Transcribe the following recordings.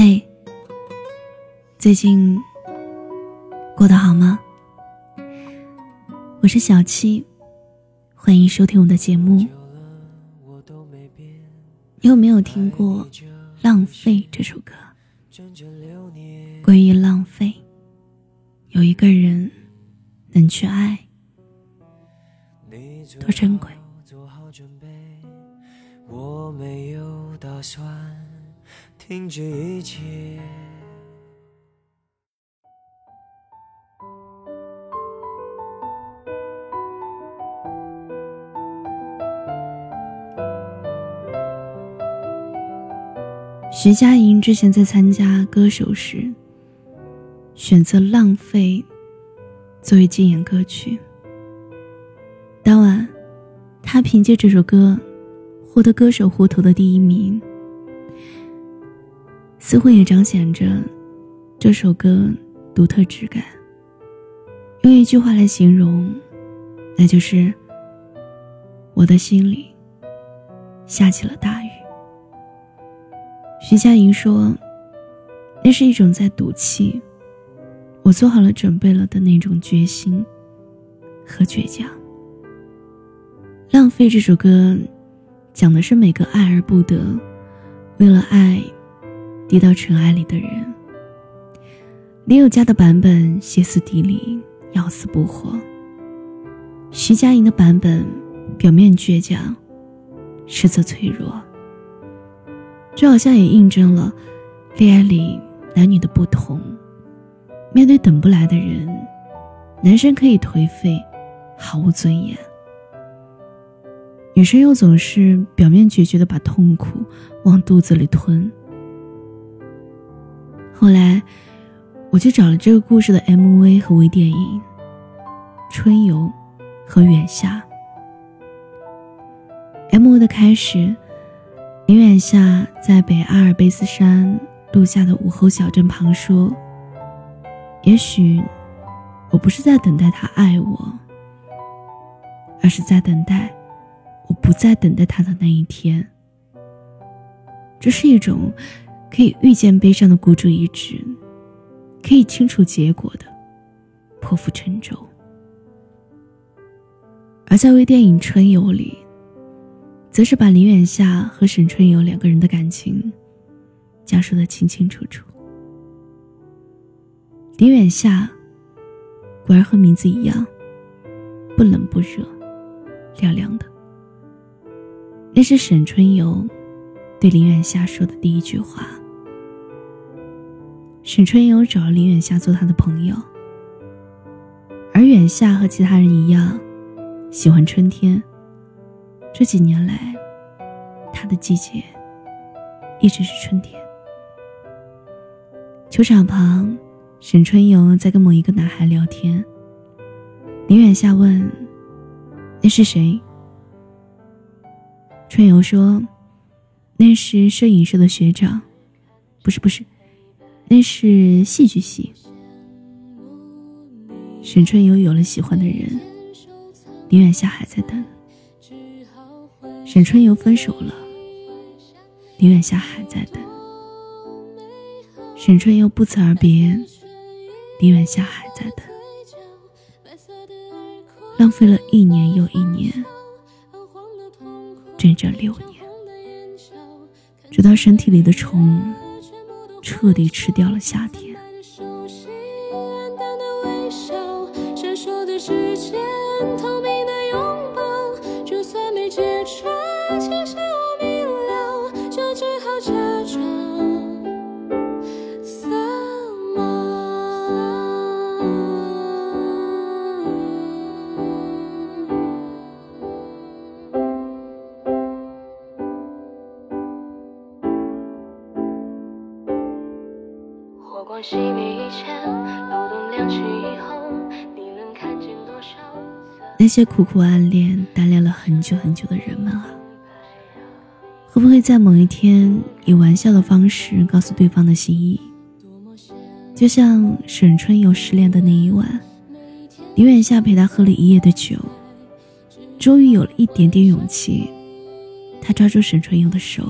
嘿，最近过得好吗？我是小七，欢迎收听我的节目。你有没有听过《浪费》这首歌？关于浪费，有一个人能去爱，多珍贵。我没有打算。停止一切。徐佳莹之前在参加歌手时，选择《浪费》作为竞演歌曲。当晚，她凭借这首歌获得歌手户头的第一名。似乎也彰显着这首歌独特质感。用一句话来形容，那就是我的心里下起了大雨。徐佳莹说：“那是一种在赌气，我做好了准备了的那种决心和倔强。”浪费这首歌，讲的是每个爱而不得，为了爱。跌到尘埃里的人，林宥嘉的版本歇斯底里，要死不活。徐佳莹的版本表面倔强，实则脆弱。这好像也印证了恋爱里男女的不同。面对等不来的人，男生可以颓废，毫无尊严；女生又总是表面决绝的把痛苦往肚子里吞。后来，我去找了这个故事的 MV 和微电影《春游》和《远夏》。MV 的开始，林远夏在北阿尔卑斯山度假的午后小镇旁说：“也许，我不是在等待他爱我，而是在等待我不再等待他的那一天。”这是一种。可以预见悲伤的孤注一掷，可以清楚结果的破釜沉舟。而在微电影《春游》里，则是把林远夏和沈春游两个人的感情讲述的清清楚楚。林远夏果然和名字一样，不冷不热，凉凉的。那是沈春游对林远夏说的第一句话。沈春游找了林远夏做他的朋友，而远夏和其他人一样，喜欢春天。这几年来，他的季节一直是春天。球场旁，沈春游在跟某一个男孩聊天。林远夏问：“那是谁？”春游说：“那是摄影社的学长，不是，不是。”那是戏剧系。沈春游有了喜欢的人，林远夏还在等。沈春游分手了，林远夏还在等。沈春游不辞而别，林远夏还在等。浪费了一年又一年，整整六年，直到身体里的虫。彻底吃掉了夏天。那些苦苦暗恋、单恋了很久很久的人们啊，会不会在某一天以玩笑的方式告诉对方的心意？就像沈春游失恋的那一晚，林远夏陪他喝了一夜的酒，终于有了一点点勇气，他抓住沈春游的手，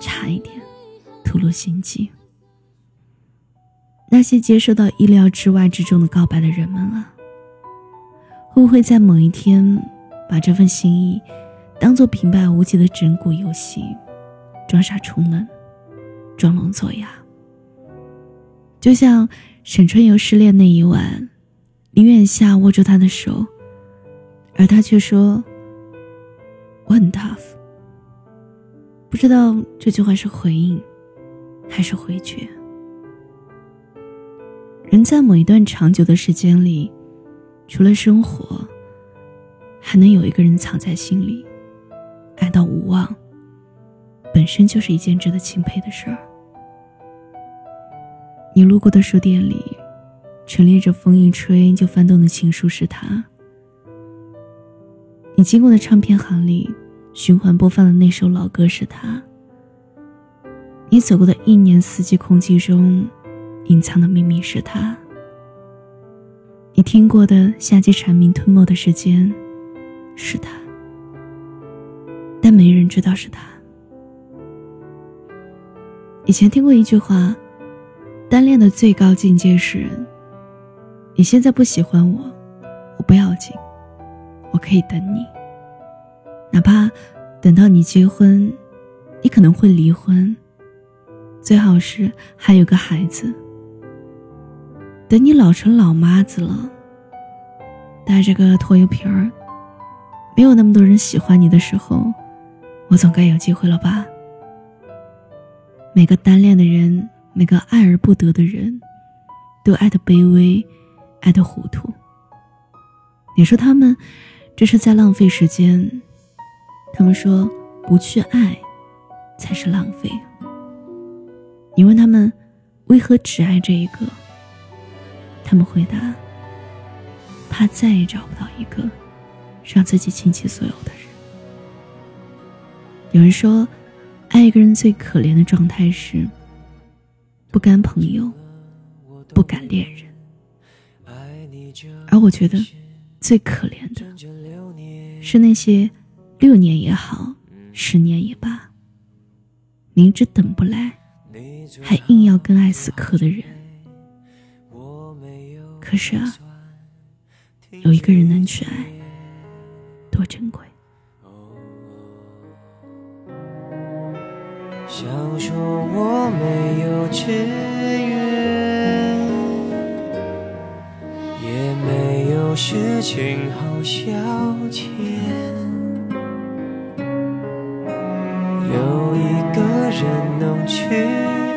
差一点。吐露心迹。那些接受到意料之外之中的告白的人们啊，会不会在某一天把这份心意当做平白无奇的整蛊游戏，装傻充愣，装聋作哑？就像沈春游失恋那一晚，林远夏握住他的手，而他却说：“我很 tough。”不知道这句话是回应，还是回绝。人在某一段长久的时间里，除了生活，还能有一个人藏在心里，爱到无望，本身就是一件值得钦佩的事儿。你路过的书店里，陈列着风一吹就翻动的情书是他；你经过的唱片行里，循环播放的那首老歌是他；你走过的一年四季空气中。隐藏的秘密是他。你听过的夏季蝉鸣吞没的时间，是他。但没人知道是他。以前听过一句话，单恋的最高境界是：你现在不喜欢我，我不要紧，我可以等你。哪怕等到你结婚，你可能会离婚，最好是还有个孩子。等你老成老妈子了，带着个拖油瓶儿，没有那么多人喜欢你的时候，我总该有机会了吧？每个单恋的人，每个爱而不得的人，都爱的卑微，爱的糊涂。你说他们这是在浪费时间？他们说不去爱才是浪费。你问他们为何只爱这一个？他们回答：“怕再也找不到一个让自己倾其所有的人。”有人说，爱一个人最可怜的状态是不甘朋友，不敢恋人。而我觉得，最可怜的是那些六年也好，十年也罢，明知等不来，还硬要跟爱死磕的人。可是啊，有一个人能去爱，多珍贵。想说我没有志愿，也没有事情好消遣，有一个人能去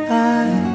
爱。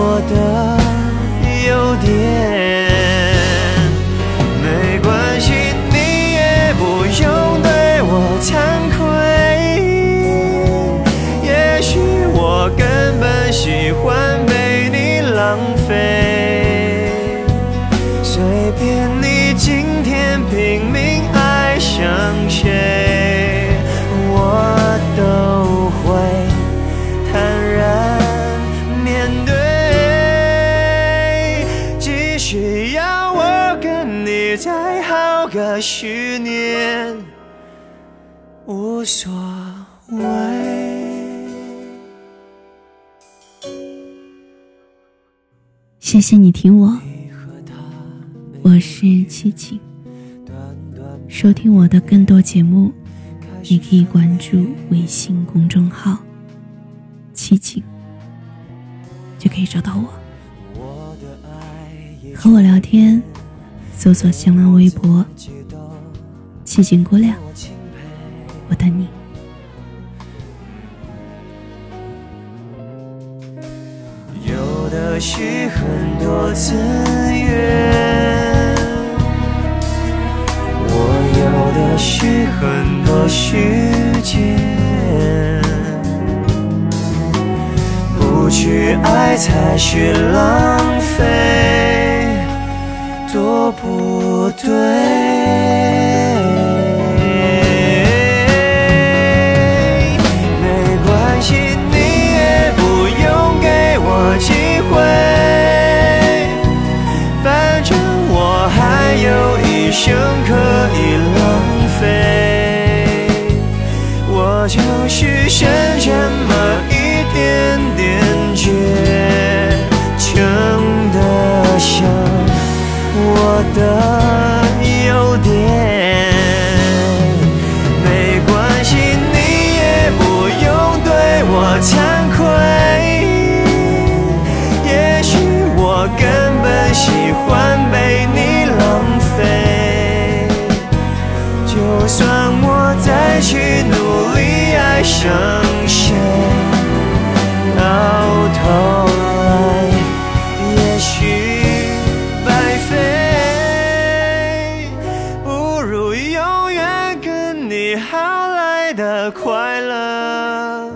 我的十年无所谓。谢谢你听我，我是七景。收听我的更多节目，你可以关注微信公众号“七景”，就可以找到我，和我聊天。搜索新浪微博“七景姑娘”，我等你。有的是很多资源，我有的是很多时间，不去爱才是浪费，多不对。一生可以好来的快乐。